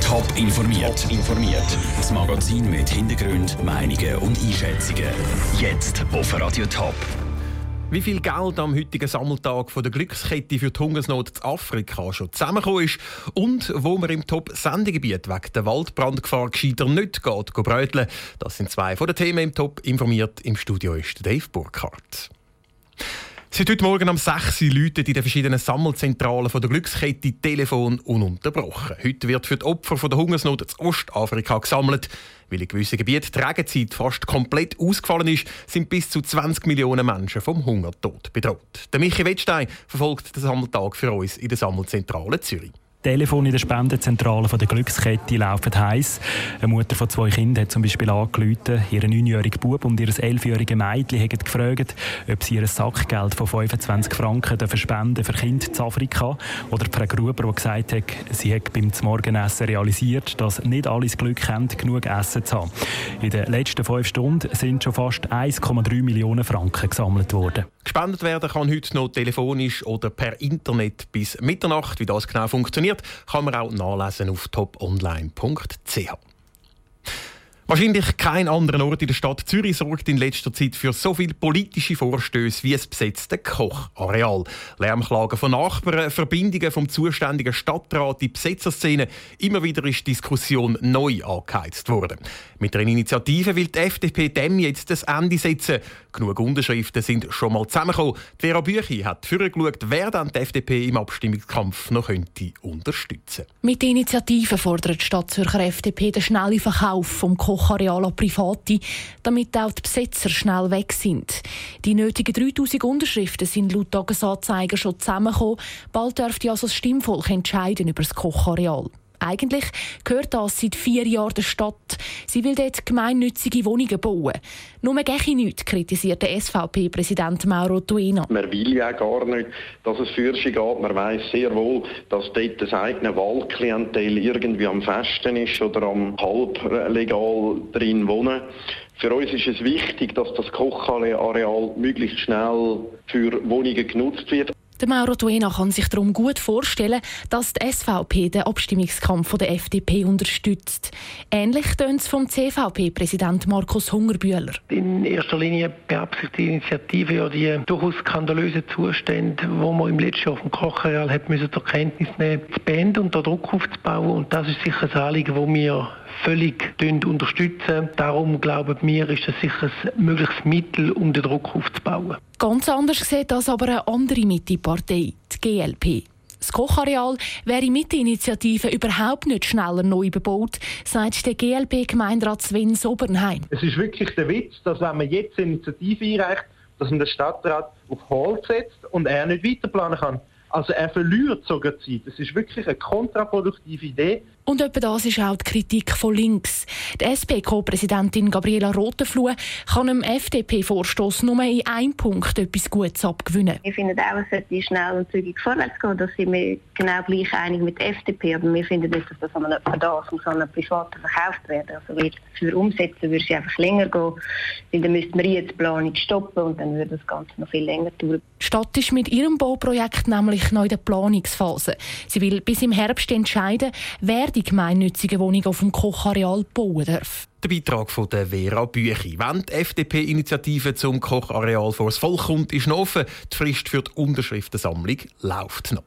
Top informiert. informiert. Das Magazin mit Hintergrund, Meinungen und Einschätzungen. Jetzt auf Radio Top. Wie viel Geld am heutigen Sammeltag von der Glückskette für die Hungersnot in Afrika schon zusammengekommen ist und wo man im Top-Sendegebiet wegen der Waldbrandgefahr gescheiter nicht geht, bröteln, das sind zwei von den Themen im Top informiert. Im Studio ist Dave Burkhardt. Seit heute Morgen um 6 Uhr läuten in den verschiedenen Sammelzentralen von der Glückskette Telefon ununterbrochen. Heute wird für die Opfer von der Hungersnot in Ostafrika gesammelt. Weil in gewissen Gebieten die Regenzeit fast komplett ausgefallen ist, sind bis zu 20 Millionen Menschen vom Hungertod bedroht. Der Michi Wettstein verfolgt den Sammeltag für uns in der Sammelzentrale Zürich. Telefon in der Spendenzentrale der Glückskette laufen heiß. Eine Mutter von zwei Kindern hat zum Beispiel angerufen. Ihr neunjähriger Bub und ihr elfjähriges Mädchen haben gefragt, ob sie ihr Sackgeld von 25 Franken spenden für Kinder in Afrika. Oder Frau Gruber, die gesagt hat, sie hat beim Morgenessen realisiert, dass nicht alle das Glück haben, genug Essen zu haben. In den letzten fünf Stunden sind schon fast 1,3 Millionen Franken gesammelt worden. Gespendet werden kann heute noch telefonisch oder per Internet bis Mitternacht. Wie das genau funktioniert, kann man auch nachlesen auf toponline.ch. Wahrscheinlich kein anderer Ort in der Stadt Zürich sorgt in letzter Zeit für so viele politische Vorstöße wie das besetzte Kochareal. Lärmklagen von Nachbarn, Verbindungen vom zuständigen Stadtrat, die Besetzerszene. Immer wieder ist die Diskussion neu angeheizt worden. Mit der Initiative will die FDP dem jetzt das Ende setzen. Genug Unterschriften sind schon mal zusammengekommen. Vera Büchi hat vorgeschaut, wer dann die FDP im Abstimmungskampf noch könnte unterstützen Mit der Initiative fordert die Stadt Zürcher FDP den schnellen Verkauf vom Kochareal Kochareal an Private, damit auch die Besetzer schnell weg sind. Die nötigen 3000 Unterschriften sind laut Tagesanzeiger schon zusammengekommen. Bald dürfte also das Stimmvolk entscheiden über das Kochareal. Eigentlich gehört das seit vier Jahren der Stadt. Sie will dort gemeinnützige Wohnungen bauen. Nur gehe nichts, kritisiert der SVP-Präsident Mauro Tuena. Man will ja gar nicht, dass es für sie geht. Man weiß sehr wohl, dass dort das eigene Wahlklientel irgendwie am Festen ist oder am halblegal drin wohnen. Für uns ist es wichtig, dass das Kochareal möglichst schnell für Wohnungen genutzt wird. Der Mauro Tuena kann sich darum gut vorstellen, dass die SVP den Abstimmungskampf der FDP unterstützt. Ähnlich tönt es vom CVP-Präsident Markus Hungerbühler. In erster Linie beabsichtigt die Initiative ja die durchaus skandalösen Zustände, wo man im letzten Jahr auf dem Kochareal hat müssen zur Kenntnis nehmen, zu beenden und da Druck aufzubauen. Und das ist sicher ein Anliegen, das wir völlig unterstützen. Darum glauben wir, ist das sicher ein mögliches Mittel, um den Druck aufzubauen. Ganz anders sieht das aber eine andere Mittepartei, die GLP. Das Kochareal wäre mit der Initiative überhaupt nicht schneller neu bebaut, sagt der GLP-Gemeinderat Sven Sobernheim. Es ist wirklich der Witz, dass wenn man jetzt eine Initiative einreicht, dass man den Stadtrat auf Hold setzt und er nicht weiterplanen kann. Also er verliert sogar Zeit. Das ist wirklich eine kontraproduktive Idee. Und etwa das ist auch die Kritik von links. Die SP-Co-Präsidentin Gabriela Rotenfluh kann dem FDP-Vorstoß nur in einem Punkt etwas Gutes abgewinnen. Wir finden auch, es sollte schnell und zügig vorwärts gehen. Da sind wir genau gleich einig mit der FDP. Aber wir finden nicht, dass das an einem Verdacht muss an einen Privaten verkauft werden. Also wird für Umsetzen würde es einfach länger gehen. Weil dann müsste man jetzt die Planung stoppen und dann würde das Ganze noch viel länger dauern. Die Stadt ist mit ihrem Bauprojekt nämlich noch in der Planungsphase. Sie will bis im Herbst entscheiden, wer die gemeinnützige Wohnung auf dem Kochareal bauen darf. Der Beitrag von der Vera Büchi. Wenn die FDP-Initiative zum Kochareal vor das Volk kommt, ist noch offen. Die Frist für die Unterschriftensammlung läuft noch.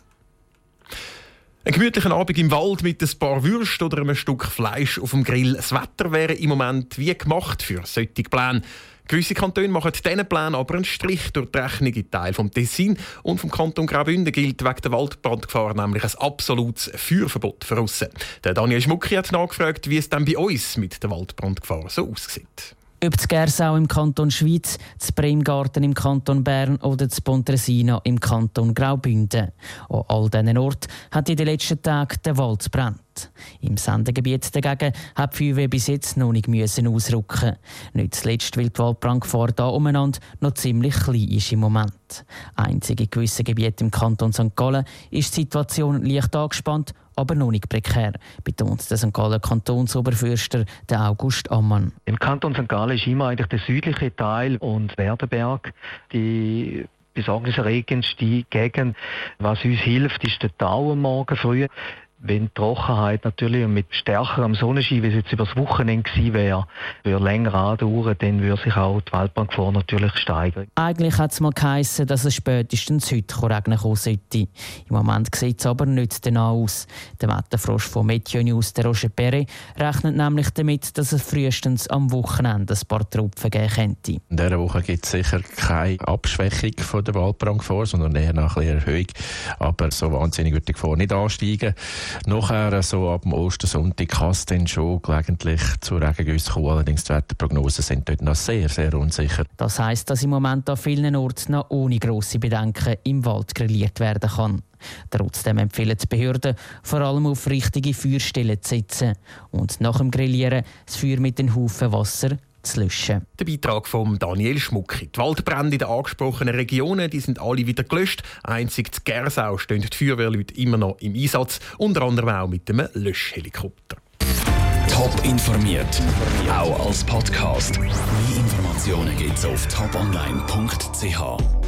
Ein gemütlicher Abend im Wald mit ein paar Würsten oder einem Stück Fleisch auf dem Grill. Das Wetter wäre im Moment wie gemacht für solche Pläne. Gewisse Kantone machen diesen Plan aber einen Strich durch die Rechnung. In Teil vom Tessin und vom Kanton Graubünden gilt wegen der Waldbrandgefahr nämlich ein absolutes Feuerverbot für aussen. Der Daniel Schmucki hat nachgefragt, wie es dann bei uns mit der Waldbrandgefahr so aussieht. Ob das Gersau im Kanton Schweiz, das Bremgarten im Kanton Bern oder das Pontresina im Kanton Graubünden. An all diesen Orten hat in den letzten Tagen der Wald brennt. Im Sendegebiet dagegen hat die Feuerwehr bis jetzt noch nicht müssen ausrücken. Nicht zuletzt, weil die Waldbrandgefahr da umeinander noch ziemlich klein ist im Moment. Einzig in gewissen Gebieten im Kanton St. Gallen ist die Situation leicht angespannt aber noch nicht prekär, betont der St. Gallen Kantonsoberfürster August Ammann. Im Kanton St. Gallen ist immer eigentlich der südliche Teil und Werdenberg die besorgniserregendste Gegend. Was uns hilft, ist der Tau am Morgen früh. Wenn die Trockenheit natürlich und mit stärkerem Sonnenschein, wie es jetzt über das Wochenende gewesen wäre, würde länger andauern, dann würde sich auch die Waldbrandgefahr natürlich steigern. Eigentlich hat es mal geheißen, dass es spätestens heute regnen kommen sollte. Im Moment sieht es aber nicht danach aus. Der Wetterfrosch von Meteo News, der Roger Perry, rechnet nämlich damit, dass es frühestens am Wochenende ein paar Tropfen geben könnte. In dieser Woche gibt es sicher keine Abschwächung von der Waldbrandgefahr, sondern eher einer Erhöhung. Aber so wahnsinnig wird die Gefahr nicht ansteigen. Nachher, so ab dem Ostersonntag, kann es dann schon gelegentlich zu Regengüssen kommen. Allerdings die Wetterprognosen sind dort noch sehr, sehr unsicher. Das heisst, dass im Moment an vielen Orten noch ohne grosse Bedenken im Wald grilliert werden kann. Trotzdem empfehlen die Behörden, vor allem auf richtige Feuerstellen zu setzen und nach dem Grillieren das Feuer mit einem Haufen Wasser zu löschen. Der Beitrag von Daniel Schmucki. Die Waldbrände in den angesprochenen Regionen die sind alle wieder gelöscht. Einzig zu Gersau stehen die Feuerwehrleute immer noch im Einsatz, unter anderem auch mit einem Löschhelikopter. Top informiert, auch als Podcast. Mehr Informationen gibt es auf toponline.ch.